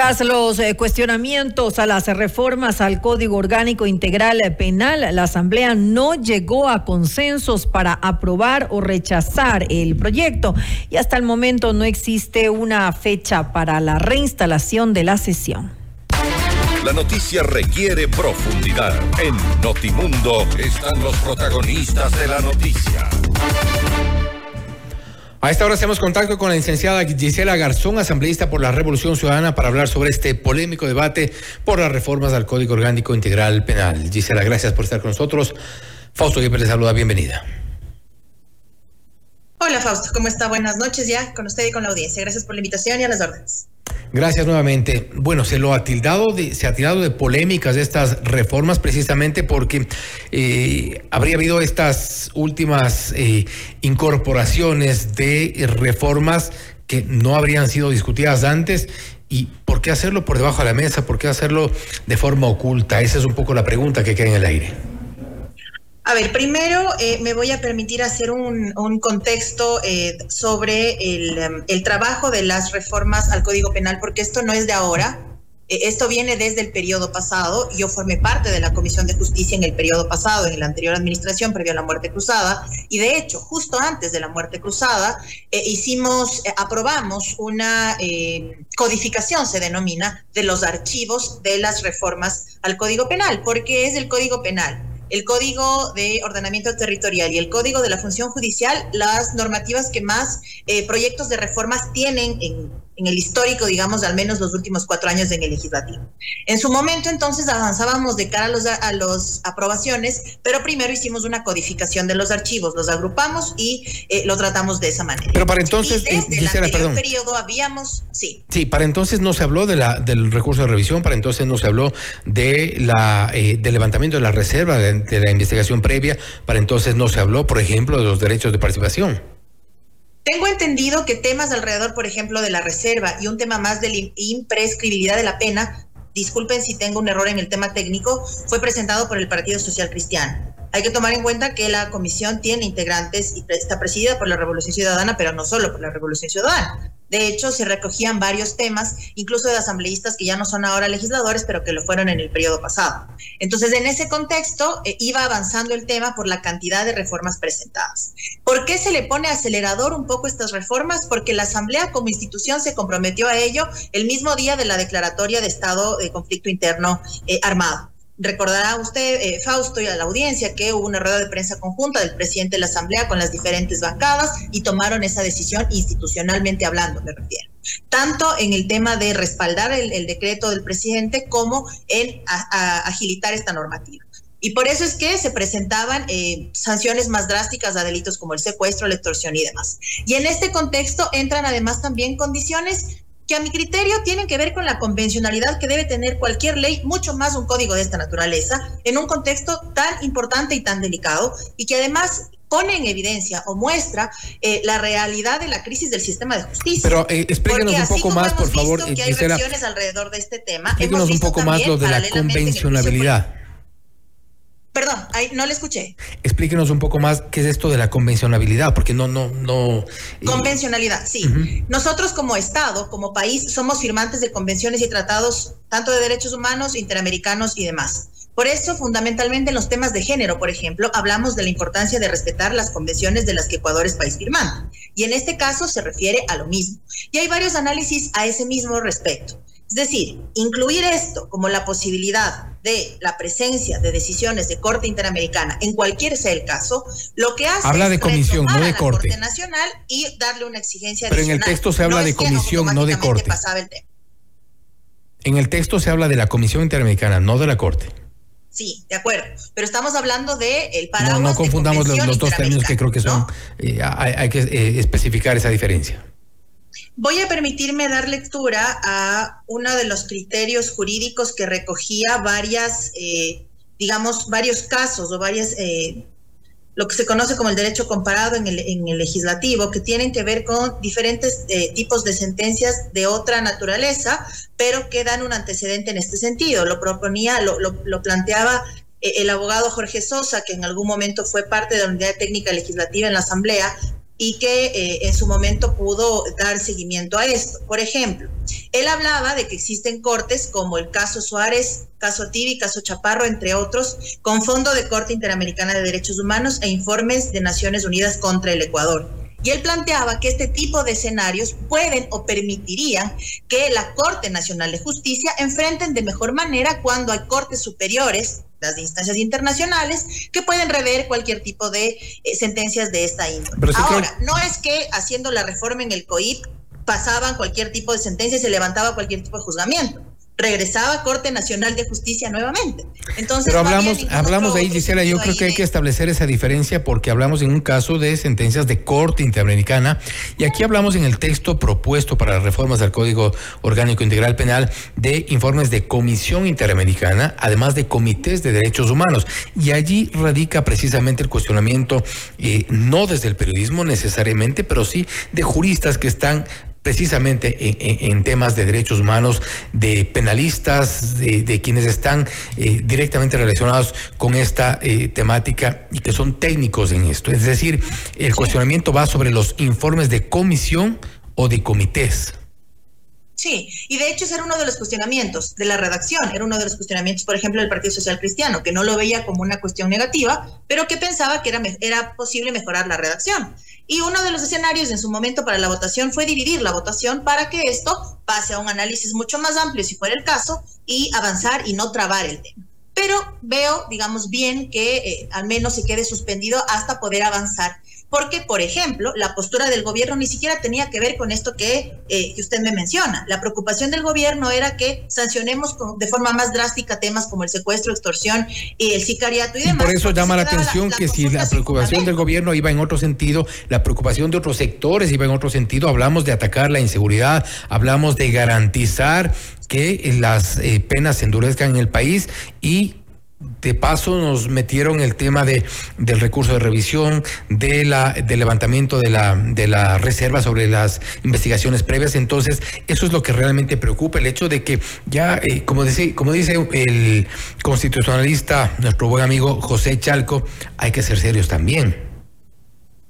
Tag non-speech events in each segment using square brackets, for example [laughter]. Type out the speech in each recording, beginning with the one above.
Tras los eh, cuestionamientos a las reformas al Código Orgánico Integral Penal, la Asamblea no llegó a consensos para aprobar o rechazar el proyecto y hasta el momento no existe una fecha para la reinstalación de la sesión. La noticia requiere profundidad. En Notimundo están los protagonistas de la noticia. A esta hora hacemos contacto con la licenciada Gisela Garzón, asambleísta por la Revolución Ciudadana, para hablar sobre este polémico debate por las reformas al Código Orgánico Integral Penal. Gisela, gracias por estar con nosotros. Fausto Gueper le saluda, bienvenida. Hola Fausto, ¿cómo está? Buenas noches ya con usted y con la audiencia. Gracias por la invitación y a las órdenes. Gracias nuevamente. Bueno, se lo ha tildado de, se ha tirado de polémicas estas reformas precisamente porque eh, habría habido estas últimas eh, incorporaciones de reformas que no habrían sido discutidas antes ¿Y por qué hacerlo por debajo de la mesa? ¿Por qué hacerlo de forma oculta? Esa es un poco la pregunta que queda en el aire. A ver, primero eh, me voy a permitir hacer un, contexto eh, sobre em, el, trabajo de las reformas al Código Penal, porque esto no es de ahora. Eh, esto viene desde el periodo pasado. Yo formé parte de la Comisión de Justicia en el periodo pasado, en la anterior administración, previo a la muerte cruzada. Y de hecho, justo antes de la muerte cruzada, hicimos, aprobamos una codificación, se denomina, de los archivos de las reformas al Código Penal, porque es el Código Penal el Código de Ordenamiento Territorial y el Código de la Función Judicial las normativas que más eh, proyectos de reformas tienen en, en el histórico, digamos, de al menos los últimos cuatro años en el legislativo. En su momento, entonces, avanzábamos de cara a los, a los aprobaciones, pero primero hicimos una codificación de los archivos, los agrupamos y eh, lo tratamos de esa manera. Pero para entonces, y desde el anterior periodo habíamos, sí. Sí, para entonces no se habló de la, del recurso de revisión, para entonces no se habló de la, eh, del levantamiento de la reserva, de la investigación previa, para entonces no se habló, por ejemplo, de los derechos de participación. Tengo entendido que temas alrededor, por ejemplo, de la reserva y un tema más de la imprescribilidad de la pena, disculpen si tengo un error en el tema técnico, fue presentado por el Partido Social Cristiano. Hay que tomar en cuenta que la comisión tiene integrantes y está presidida por la Revolución Ciudadana, pero no solo por la Revolución Ciudadana. De hecho, se recogían varios temas, incluso de asambleístas que ya no son ahora legisladores, pero que lo fueron en el periodo pasado. Entonces, en ese contexto, eh, iba avanzando el tema por la cantidad de reformas presentadas. ¿Por qué se le pone acelerador un poco estas reformas? Porque la Asamblea como institución se comprometió a ello el mismo día de la declaratoria de estado de conflicto interno eh, armado. Recordará usted, eh, Fausto, y a la audiencia que hubo una rueda de prensa conjunta del presidente de la Asamblea con las diferentes bancadas y tomaron esa decisión institucionalmente hablando, me refiero. Tanto en el tema de respaldar el, decreto del presidente como en agilitar esta normativa. Y por eso es que se presentaban eh, sanciones más drásticas a delitos como el secuestro, la extorsión y demás. Y en este contexto entran además también condiciones que a mi criterio tienen que ver con la convencionalidad que debe tener cualquier ley, mucho más un código de esta naturaleza, en un contexto tan importante y tan delicado, y que además pone en evidencia o muestra eh, la realidad de la crisis del sistema de justicia. Pero eh, explíquenos un poco más, por favor. Que hay alrededor de este tema. Explíquenos un poco más lo de la convencionalidad. Perdón, no le escuché. Explíquenos un poco más qué es esto de la convencionalidad, porque no, no, no. Eh, Convencionalidad, sí. Nosotros como Estado, como país, somos firmantes de convenciones y tratados tanto de derechos humanos, interamericanos y demás. Por eso, fundamentalmente en los temas de género, por ejemplo, hablamos de la importancia de respetar las convenciones de las que Ecuador es país firmante. Y en este caso se refiere a lo mismo. Y hay varios análisis a ese mismo respecto. Es decir, incluir esto como la posibilidad de la presencia de decisiones de Corte Interamericana, en cualquier sea el caso, lo que hace habla de comisión, no de corte. Nacional y darle una exigencia Pero en el texto se habla de comisión, no de corte. En el texto se habla de la Comisión Interamericana, no de la Corte. Sí, de acuerdo. Pero estamos hablando de el paraguas. No, no confundamos los, dos términos que creo que son. Eh, hay, que eh, especificar esa diferencia. Voy a permitirme dar lectura a uno de los criterios jurídicos que recogía varias, eh, digamos, varios casos o varias, eh, lo que se conoce como el derecho comparado en el, en el legislativo, que tienen que ver con diferentes eh, tipos de sentencias de otra naturaleza, pero que dan un antecedente en este sentido. Lo proponía, lo, lo, lo planteaba el abogado Jorge Sosa, que en algún momento fue parte de la unidad técnica legislativa en la Asamblea, y que eh, en su momento pudo dar seguimiento a esto. Por ejemplo, él hablaba de que existen cortes como el caso Suárez, caso Tibi, caso Chaparro, entre otros, con Fondo de Corte Interamericana de Derechos Humanos e informes de Naciones Unidas contra el Ecuador. Y él planteaba que este tipo de escenarios pueden o permitirían que la Corte Nacional de Justicia enfrenten de mejor manera cuando hay cortes superiores, las instancias internacionales, que pueden rever cualquier tipo de eh, sentencias de esta índole. Ahora, no es que haciendo la reforma en el COIP pasaban cualquier tipo de sentencia y se levantaba cualquier tipo de juzgamiento regresaba a Corte Nacional de Justicia nuevamente. Entonces, Pero hablamos, hablamos de ahí, Gisela, yo creo que hay que establecer esa diferencia porque hablamos en un caso de sentencias de Corte Interamericana y aquí hablamos en el texto propuesto para las reformas del Código Orgánico Integral Penal de informes de Comisión Interamericana, además de comités de derechos humanos. Y allí radica precisamente el cuestionamiento, eh, no desde el periodismo necesariamente, pero sí de juristas que están precisamente en, temas de derechos humanos, de penalistas, de, quienes están eh, directamente relacionados con esta eh, temática y que son técnicos en esto. Es decir, el cuestionamiento va sobre los informes de comisión o de comités. Sí, y de hecho ese era uno de los cuestionamientos de la redacción, era uno de los cuestionamientos, por ejemplo, del Partido Social Cristiano, que no lo veía como una cuestión negativa, pero que pensaba que era, era posible mejorar la redacción. Y uno de los escenarios en su momento para la votación fue dividir la votación para que esto pase a un análisis mucho más amplio, si fuera el caso, y avanzar y no trabar el tema. Pero veo, digamos, bien que eh, al menos se quede suspendido hasta poder avanzar porque, por ejemplo, la postura del gobierno ni siquiera tenía que ver con esto que, eh, que usted me menciona. La preocupación del gobierno era que sancionemos de forma más drástica temas como el secuestro, extorsión y el sicariato y demás. por eso llama la atención que si la preocupación del gobierno iba en otro sentido, la preocupación de otros sectores iba en otro sentido, hablamos de atacar la inseguridad, hablamos de garantizar que las eh, penas se endurezcan en el país y de paso nos metieron el tema de, del recurso de revisión, de la, del levantamiento de la, de la reserva sobre las investigaciones previas. Entonces, eso es lo que realmente preocupa, el hecho de que ya, eh, como, dice, como dice el constitucionalista, nuestro buen amigo José Chalco, hay que ser serios también.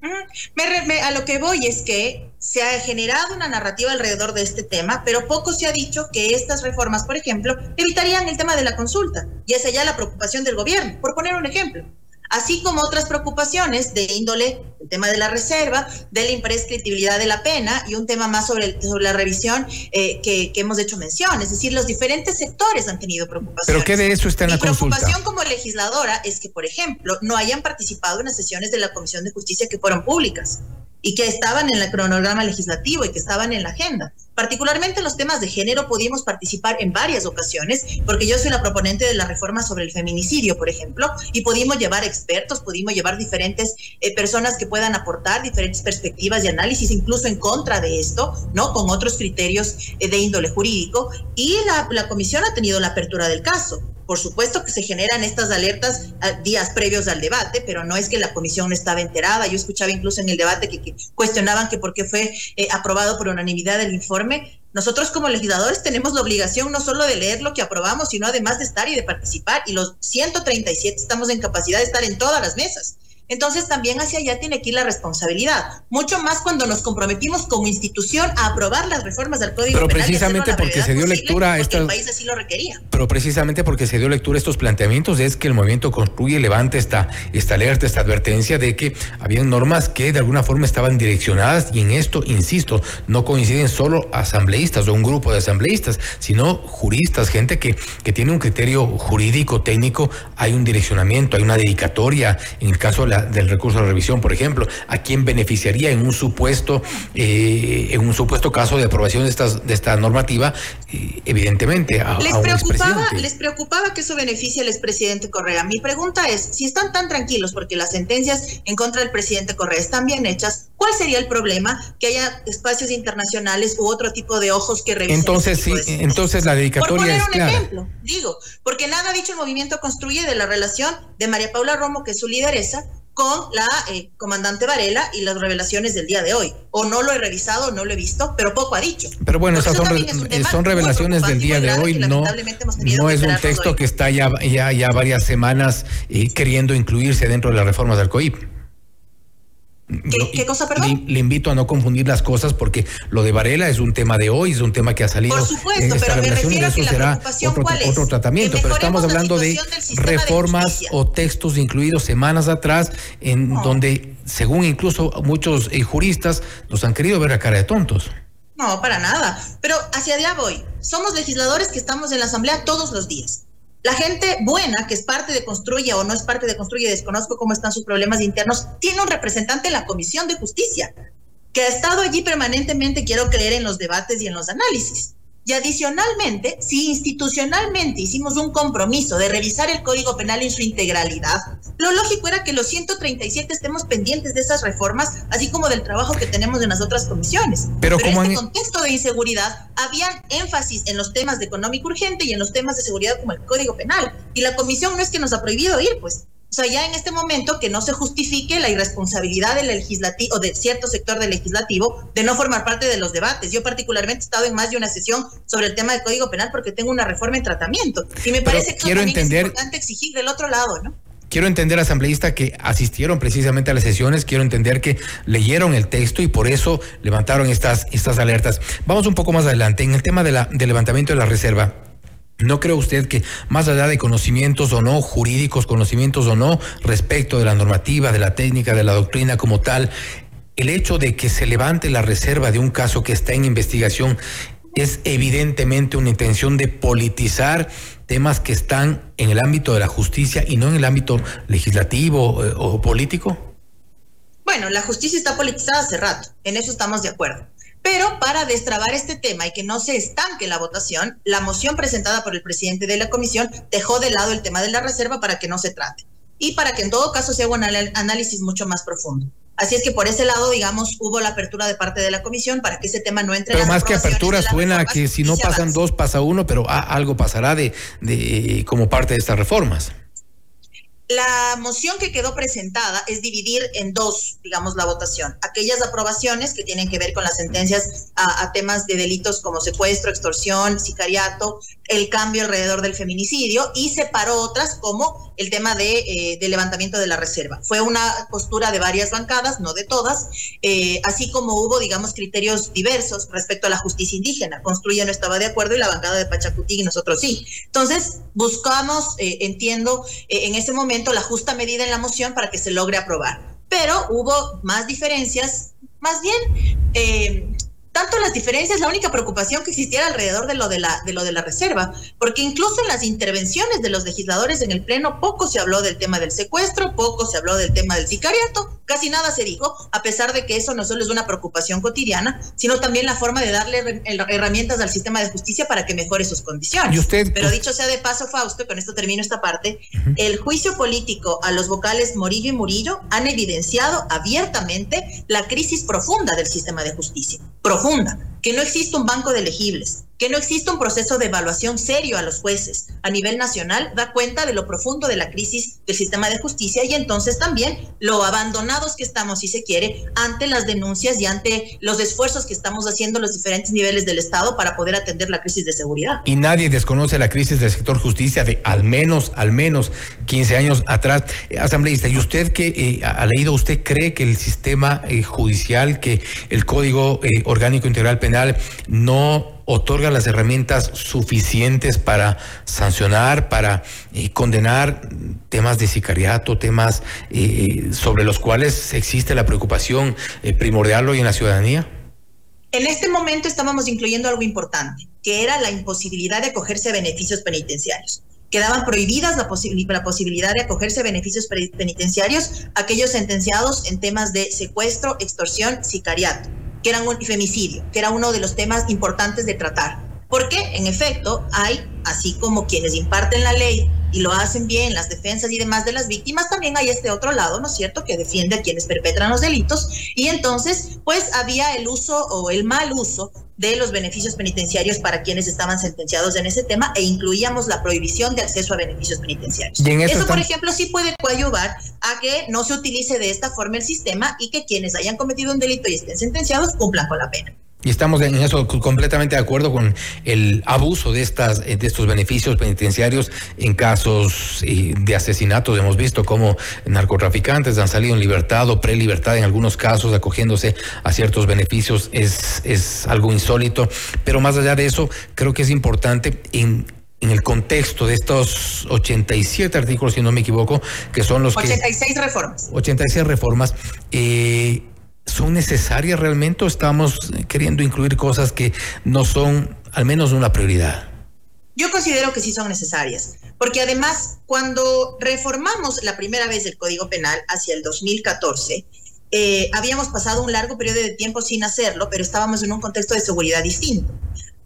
a lo que voy es que se ha generado una narrativa alrededor de este tema, pero poco se ha dicho que estas reformas, por ejemplo, evitarían el tema de la consulta, y esa ya la preocupación del gobierno, por poner un ejemplo así como otras preocupaciones de índole, el tema de la reserva, de la imprescriptibilidad de la pena y un tema más sobre, sobre la revisión eh, que, hemos hecho mención. Es decir, los diferentes sectores han tenido preocupaciones. ¿Pero qué de eso está en la consulta? Mi preocupación como legisladora es que, por ejemplo, no hayan participado en las sesiones de la Comisión de Justicia que fueron públicas y que estaban en el cronograma legislativo y que estaban en la agenda. Particularmente en los temas de género pudimos participar en varias ocasiones, porque yo soy la proponente de la reforma sobre el feminicidio, por ejemplo, y pudimos llevar expertos, pudimos llevar diferentes eh, personas que puedan aportar diferentes perspectivas y análisis, incluso en contra de esto, ¿no? Con otros criterios eh, de índole jurídico, y la, la comisión ha tenido la apertura del caso. Por supuesto que se generan estas alertas ah, días previos al debate, pero no es que la comisión no estaba enterada. Yo escuchaba incluso en el debate que, cuestionaban que por qué fue eh, aprobado por unanimidad el informe. Nosotros como legisladores tenemos la obligación no solo de leer lo que aprobamos, sino además de estar y de participar. Y los 137 estamos en capacidad de estar en todas las mesas. Entonces también hacia allá tiene que ir la responsabilidad, mucho más cuando nos comprometimos como institución a aprobar las reformas del Código Pero precisamente porque se dio lectura a el país así lo requería. Pero precisamente porque se dio lectura a estos planteamientos es que el movimiento construye y levanta esta, esta alerta, esta advertencia de que habían normas que de alguna forma estaban direccionadas y en esto, insisto, no coinciden solo asambleístas o un grupo de asambleístas, sino juristas, gente que, que tiene un criterio jurídico, técnico, hay un direccionamiento, hay una dedicatoria, en el caso de la del recurso de revisión, por ejemplo, a quién beneficiaría en un supuesto, eh, en un supuesto caso de aprobación de, estas, de esta normativa, eh, evidentemente a, les preocupaba, Les preocupaba que eso beneficie al expresidente Correa. Mi pregunta es, si están tan tranquilos porque las sentencias en contra del presidente Correa están bien hechas, ¿cuál sería el problema que haya espacios internacionales u otro tipo de ojos que revisen? Entonces, sí, entonces la dedicatoria Por poner un ejemplo, digo, porque nada ha dicho el movimiento construye de la relación de María Paula Romo, que es su lideresa, con la eh, comandante Varela y las revelaciones del día de hoy. O no lo he revisado, no lo he visto, pero poco ha dicho. Pero bueno, esas son, son revelaciones del día de hoy, no, no es un texto que está ya, ya, varias semanas eh, queriendo incluirse dentro de las reformas del COIP. ¿Qué, cosa, perdón? Le, invito a no confundir las cosas porque lo de Varela es un tema de hoy, es un tema que ha salido. Por supuesto, pero me refiero a que la será otro, otro tratamiento. Pero estamos hablando de reformas o textos incluidos semanas atrás en donde, según incluso muchos eh, juristas, nos han querido ver a cara de tontos. No, para nada. Pero hacia allá voy. Somos legisladores que estamos en la Asamblea todos los días. La gente buena, que es parte de Construye o no es parte de Construye, desconozco cómo están sus problemas internos, tiene un representante en la Comisión de Justicia, que ha estado allí permanentemente, quiero creer, en los debates y en los análisis. Y adicionalmente, si institucionalmente hicimos un compromiso de revisar el Código Penal en su integralidad, lo lógico era que los 137 estemos pendientes de esas reformas, así como del trabajo que tenemos en las otras comisiones. Pero, en este contexto de inseguridad, había énfasis en los temas de económico urgente y en los temas de seguridad como el Código Penal. Y la comisión no es que nos ha prohibido ir, pues o sea, ya en este momento que no se justifique la irresponsabilidad del legislativo o de cierto sector del legislativo de no formar parte de los debates. Yo particularmente he estado en más de una sesión sobre el tema del Código Penal porque tengo una reforma en tratamiento y me parece que quiero entender, es importante exigir del otro lado, ¿no? Quiero entender, asambleísta, que asistieron precisamente a las sesiones, quiero entender que leyeron el texto y por eso levantaron estas, estas alertas. Vamos un poco más adelante. En el tema de la, del levantamiento de la reserva, ¿No cree usted que más allá de conocimientos o no jurídicos, conocimientos o no respecto de la normativa, de la técnica, de la doctrina como tal, el hecho de que se levante la reserva de un caso que está en investigación es evidentemente una intención de politizar temas que están en el ámbito de la justicia y no en el ámbito legislativo eh, o político? Bueno, la justicia está politizada hace rato, en eso estamos de acuerdo. Pero para destrabar este tema y que no se estanque la votación, la moción presentada por el presidente de la comisión dejó de lado el tema de la reserva para que no se trate y para que en todo caso se haga un análisis mucho más profundo. Así es que por ese lado, digamos, hubo la apertura de parte de la comisión para que ese tema no entre. Pero más que apertura suena que si no pasan dos pasa uno, pero algo pasará de, de como parte de estas reformas. La moción que quedó presentada es dividir en dos, digamos, la votación. Aquellas aprobaciones que tienen que ver con las sentencias a, temas de delitos como secuestro, extorsión, sicariato, el cambio alrededor del feminicidio y separó otras como el tema de, eh, levantamiento de la reserva. Fue una postura de varias bancadas, no de todas, eh, así como hubo, digamos, criterios diversos respecto a la justicia indígena. Construya no estaba de acuerdo y la bancada de Pachacutí y nosotros sí. Entonces, buscamos, eh, entiendo, en ese momento, la justa medida en la moción para que se logre aprobar. Pero hubo más diferencias, más bien eh, tanto las diferencias, la única preocupación que existiera alrededor de lo de, la, de lo de la reserva, porque incluso en las intervenciones de los legisladores en el Pleno poco se habló del tema del secuestro, poco se habló del tema del sicariato, casi nada se dijo, a pesar de que eso no solo es una preocupación cotidiana, sino también la forma de darle herramientas al sistema de justicia para que mejore sus condiciones. usted, Pero dicho sea de paso, Fausto, con esto termino esta parte, el juicio político a los vocales Morillo y Murillo han evidenciado abiertamente la crisis profunda del sistema de justicia profunda, que no existe un banco de elegibles, que no existe un proceso de evaluación serio a los jueces a nivel nacional da cuenta de lo profundo de la crisis del sistema de justicia y entonces también lo abandonados que estamos, si se quiere, ante las denuncias y ante los esfuerzos que estamos haciendo los diferentes niveles del Estado para poder atender la crisis de seguridad. Y nadie desconoce la crisis del sector justicia de al menos, al menos 15 años atrás. Eh, asambleísta, ¿y usted qué eh, ha leído, usted cree que el sistema eh, judicial, que el Código Orgánico Integral Penal no otorga las herramientas suficientes para sancionar, para eh, condenar temas de sicariato, temas eh, sobre los cuales existe la preocupación eh, primordial hoy en la ciudadanía? En este momento estábamos incluyendo algo importante, que era la imposibilidad de acogerse a beneficios penitenciarios. Quedaban prohibidas la, la posibilidad de acogerse a beneficios penitenciarios aquellos sentenciados en temas de secuestro, extorsión, sicariato que era un femicidio, que era uno de los temas importantes de tratar. Porque, en efecto, hay, así como quienes imparten la ley y lo hacen bien, las defensas y demás de las víctimas, también hay este otro lado, ¿no es cierto?, que defiende a quienes perpetran los delitos. Y entonces, pues había el uso o el mal uso de los beneficios penitenciarios para quienes estaban sentenciados en ese tema e incluíamos la prohibición de acceso a beneficios penitenciarios. eso, por ejemplo, sí puede coadyuvar a que no se utilice de esta forma el sistema y que quienes hayan cometido un delito y estén sentenciados cumplan con la pena. Y estamos en eso completamente de acuerdo con el abuso de estas de estos beneficios penitenciarios en casos eh, de asesinatos. Hemos visto cómo narcotraficantes han salido en libertad o prelibertad en algunos casos acogiéndose a ciertos beneficios. Es, es algo insólito. Pero más allá de eso, creo que es importante en en el contexto de estos 87 artículos, si no me equivoco, que son los 86 reformas. 86 reformas. Eh, ¿Son necesarias realmente o estamos queriendo incluir cosas que no son al menos una prioridad? Yo considero que sí son necesarias, porque además cuando reformamos la primera vez el Código Penal hacia el 2014, eh, habíamos pasado un largo periodo de tiempo sin hacerlo, pero estábamos en un contexto de seguridad distinto.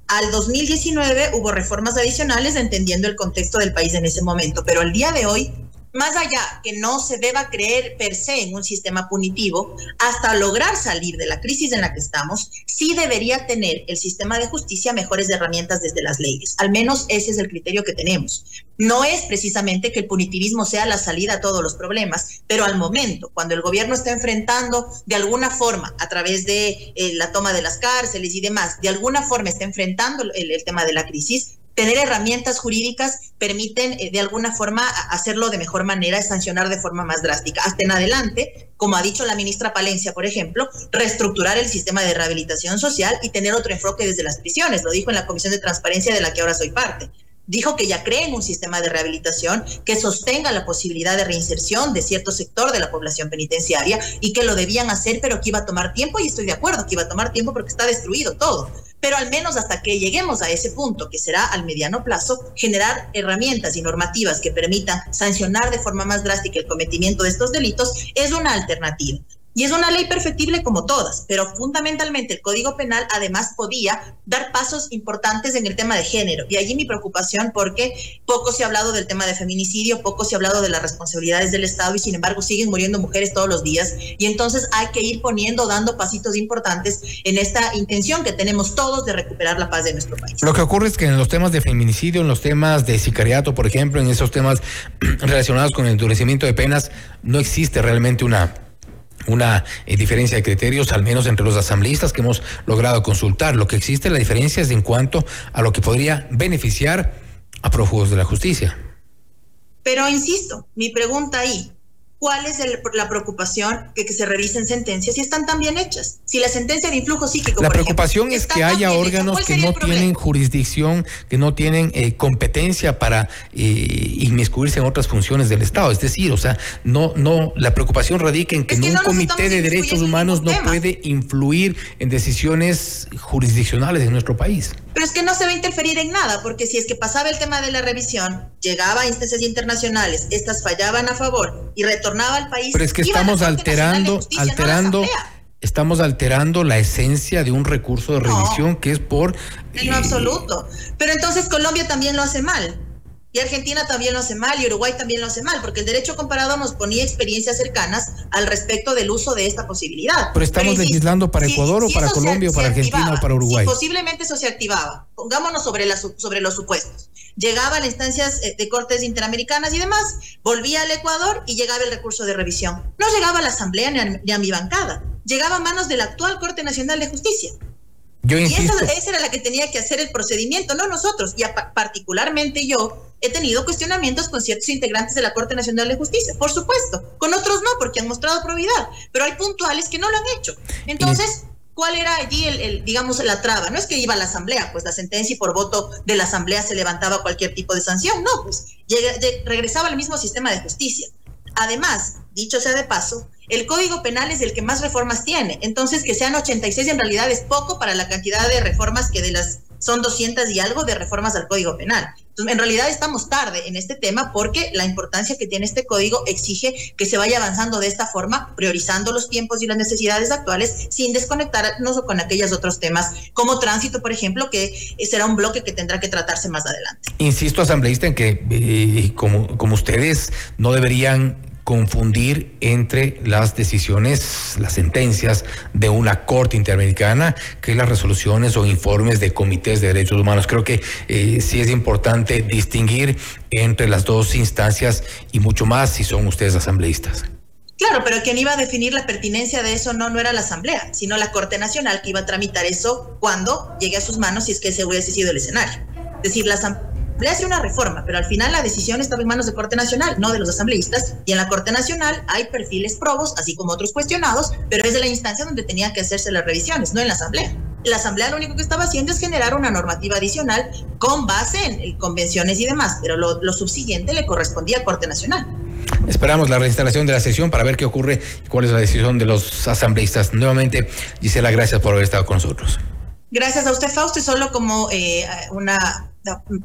Al 2019 hubo reformas adicionales entendiendo el contexto del país en ese momento, pero al día de hoy más allá que no se deba creer per se en un sistema punitivo, hasta lograr salir de la crisis en la que estamos, sí debería tener el sistema de justicia mejores herramientas desde las leyes. Al menos ese es el criterio que tenemos. No es precisamente que el punitivismo sea la salida a todos los problemas, pero al momento, cuando el gobierno está enfrentando de alguna forma, a través de eh, la toma de las cárceles y demás, de alguna forma está enfrentando el tema de la crisis, tener herramientas jurídicas permiten eh, de alguna forma hacerlo de mejor manera, sancionar de forma más drástica. Hasta en adelante, como ha dicho la ministra Palencia, por ejemplo, reestructurar el sistema de rehabilitación social y tener otro enfoque desde las prisiones. Lo dijo en la Comisión de Transparencia de la que ahora soy parte. Dijo que ya creen un sistema de rehabilitación que sostenga la posibilidad de reinserción de cierto sector de la población penitenciaria y que lo debían hacer, pero que iba a tomar tiempo y estoy de acuerdo que iba a tomar tiempo porque está destruido todo pero al menos hasta que lleguemos a ese punto, que será al mediano plazo, generar herramientas y normativas que permitan sancionar de forma más drástica el cometimiento de estos delitos es una alternativa. Y es una ley perfectible como todas, pero fundamentalmente el Código Penal además podía dar pasos importantes en el tema de género. Y allí mi preocupación porque poco se ha hablado del tema de feminicidio, poco se ha hablado de las responsabilidades del Estado y sin embargo siguen muriendo mujeres todos los días. Y entonces hay que ir poniendo, dando pasitos importantes en esta intención que tenemos todos de recuperar la paz de nuestro país. Lo que ocurre es que en los temas de feminicidio, en los temas de sicariato, por ejemplo, en esos temas [clears throat] relacionados con el endurecimiento de penas, no existe realmente una una eh, diferencia de criterios, al menos entre los asambleístas que hemos logrado consultar. Lo que existe, la diferencia es en cuanto a lo que podría beneficiar a prófugos de la justicia. Pero insisto, mi pregunta ahí, ¿Cuál es la preocupación que, que, se revisen sentencias si están tan bien hechas? Si la sentencia de influjo psíquico. La preocupación es que haya órganos que no tienen jurisdicción, que no tienen eh, competencia para eh, inmiscuirse en otras funciones del Estado. Es decir, o sea, no, no, la preocupación radica en que, un comité de derechos humanos no puede influir en decisiones jurisdiccionales en nuestro país. Pero es que no se va a interferir en nada, porque si es que pasaba el tema de la revisión, llegaba a instancias internacionales, estas fallaban a favor y retornaba al país. Pero es que estamos alterando, alterando, estamos alterando la esencia de un recurso de revisión que es por. En lo absoluto. Pero entonces Colombia también lo hace mal. Y Argentina también lo hace mal y Uruguay también lo hace mal, porque el derecho comparado nos ponía experiencias cercanas al respecto del uso de esta posibilidad. Pero estamos legislando para Ecuador o para Colombia o para Argentina o para Uruguay. posiblemente eso se activaba. Pongámonos sobre, sobre los supuestos. Llegaba a las instancias eh, de cortes interamericanas y demás, volvía al Ecuador y llegaba el recurso de revisión. No llegaba a la Asamblea ni a mi bancada, llegaba a manos de la actual Corte Nacional de Justicia y esa, era la que tenía que hacer el procedimiento, no nosotros. Y particularmente yo he tenido cuestionamientos con ciertos integrantes de la Corte Nacional de Justicia, por supuesto. Con otros no, porque han mostrado probidad. Pero hay puntuales que no lo han hecho. Entonces, ¿cuál era allí, el, digamos, la traba? No es que iba a la Asamblea, pues la sentencia y por voto de la Asamblea se levantaba cualquier tipo de sanción. No, pues regresaba al mismo sistema de justicia. Además, dicho sea de paso, el Código Penal es el que más reformas tiene. Entonces, que sean 86 en realidad es poco para la cantidad de reformas que de las son 200 y algo de reformas al Código Penal. Entonces, en realidad estamos tarde en este tema porque la importancia que tiene este código exige que se vaya avanzando de esta forma, priorizando los tiempos y las necesidades actuales sin desconectarnos con aquellos otros temas, como tránsito, por ejemplo, que será un bloque que tendrá que tratarse más adelante. Insisto, asambleísta, en que eh, como, como ustedes no deberían confundir entre las decisiones, las sentencias de una Corte Interamericana que las resoluciones o informes de comités de derechos humanos. Creo que eh, sí es importante distinguir entre las dos instancias y mucho más si son ustedes asambleístas. Claro, pero quien iba a definir la pertinencia de eso no, no era la Asamblea, sino la Corte Nacional que iba a tramitar eso cuando llegue a sus manos si es que ese hubiese sido el escenario. Es decir, la Asamblea hace una reforma, pero al final la decisión estaba en manos de Corte Nacional, no de los asambleístas, y en la Corte Nacional hay perfiles probos, así como otros cuestionados, pero es de la instancia donde tenía que hacerse las revisiones, no en la Asamblea. La Asamblea lo único que estaba haciendo es generar una normativa adicional con base en convenciones y demás, pero lo, lo subsiguiente le correspondía a Corte Nacional. Esperamos la reinstalación de la sesión para ver qué ocurre y cuál es la decisión de los asambleístas. Nuevamente, Gisela, gracias por haber estado con nosotros. Gracias a usted, Fausto. Y solo como eh, una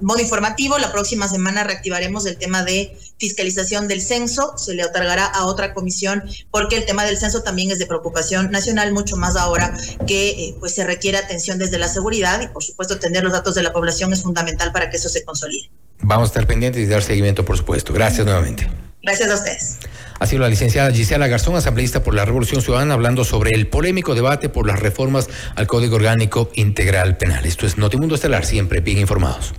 modo informativo, la próxima semana reactivaremos el tema de fiscalización del censo. Se le otorgará a otra comisión porque el tema del censo también es de preocupación nacional, mucho más ahora que eh, pues se requiere atención desde la seguridad y por supuesto tener los datos de la población es fundamental para que eso se consolide. Vamos a estar pendientes y dar seguimiento, por supuesto. Gracias nuevamente. Gracias a ustedes. Ha sido la licenciada Gisela Garzón, asambleísta por la Revolución Ciudadana, hablando sobre el polémico debate por las reformas al Código Orgánico Integral Penal. Esto es Notimundo Estelar, siempre bien informados.